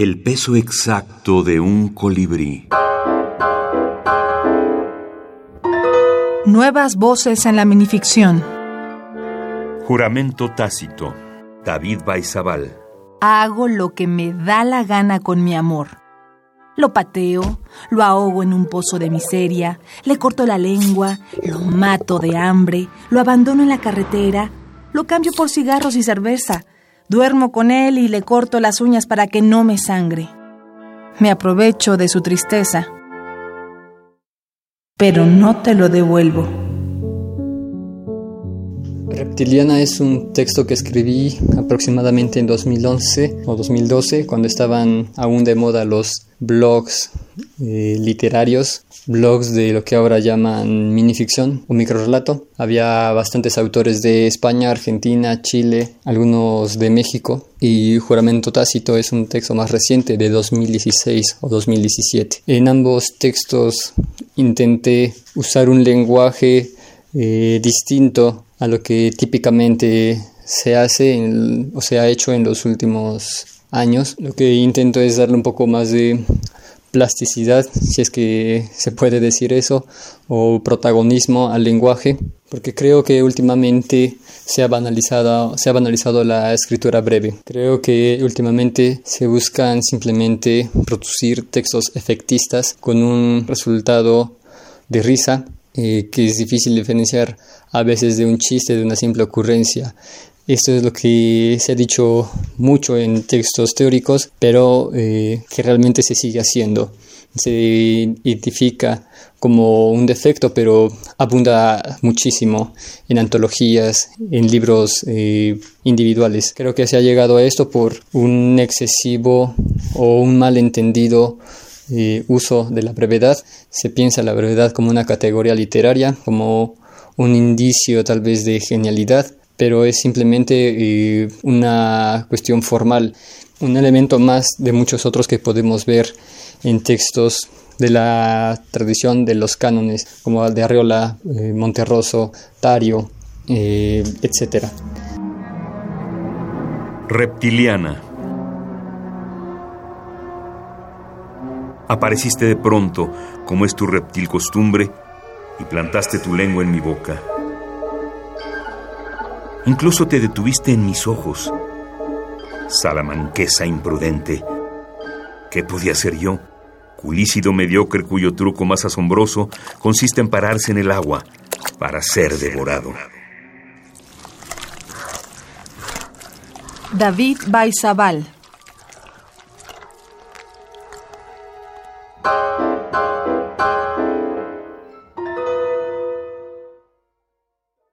El peso exacto de un colibrí. Nuevas voces en la minificción. Juramento tácito. David Baizabal. Hago lo que me da la gana con mi amor. Lo pateo, lo ahogo en un pozo de miseria, le corto la lengua, lo mato de hambre, lo abandono en la carretera, lo cambio por cigarros y cerveza, duermo con él y le corto las uñas para que no me sangre. Me aprovecho de su tristeza, pero no te lo devuelvo. Reptiliana es un texto que escribí aproximadamente en 2011 o 2012, cuando estaban aún de moda los blogs eh, literarios, blogs de lo que ahora llaman minificción o microrelato. Había bastantes autores de España, Argentina, Chile, algunos de México y Juramento Tácito es un texto más reciente de 2016 o 2017. En ambos textos intenté usar un lenguaje eh, distinto a lo que típicamente se hace o se ha hecho en los últimos años. Lo que intento es darle un poco más de plasticidad, si es que se puede decir eso, o protagonismo al lenguaje, porque creo que últimamente se ha banalizado, se ha banalizado la escritura breve. Creo que últimamente se buscan simplemente producir textos efectistas con un resultado de risa eh, que es difícil diferenciar a veces de un chiste, de una simple ocurrencia. Esto es lo que se ha dicho mucho en textos teóricos, pero eh, que realmente se sigue haciendo. Se identifica como un defecto, pero abunda muchísimo en antologías, en libros eh, individuales. Creo que se ha llegado a esto por un excesivo o un malentendido eh, uso de la brevedad. Se piensa la brevedad como una categoría literaria, como un indicio tal vez de genialidad, pero es simplemente eh, una cuestión formal, un elemento más de muchos otros que podemos ver en textos de la tradición de los cánones, como de Arreola, eh, Monterroso, Tario, eh, etc. Reptiliana. Apareciste de pronto, como es tu reptil costumbre, y plantaste tu lengua en mi boca. Incluso te detuviste en mis ojos. Salamanquesa imprudente. ¿Qué podía ser yo? Culícido mediocre cuyo truco más asombroso consiste en pararse en el agua para ser devorado. David Baizabal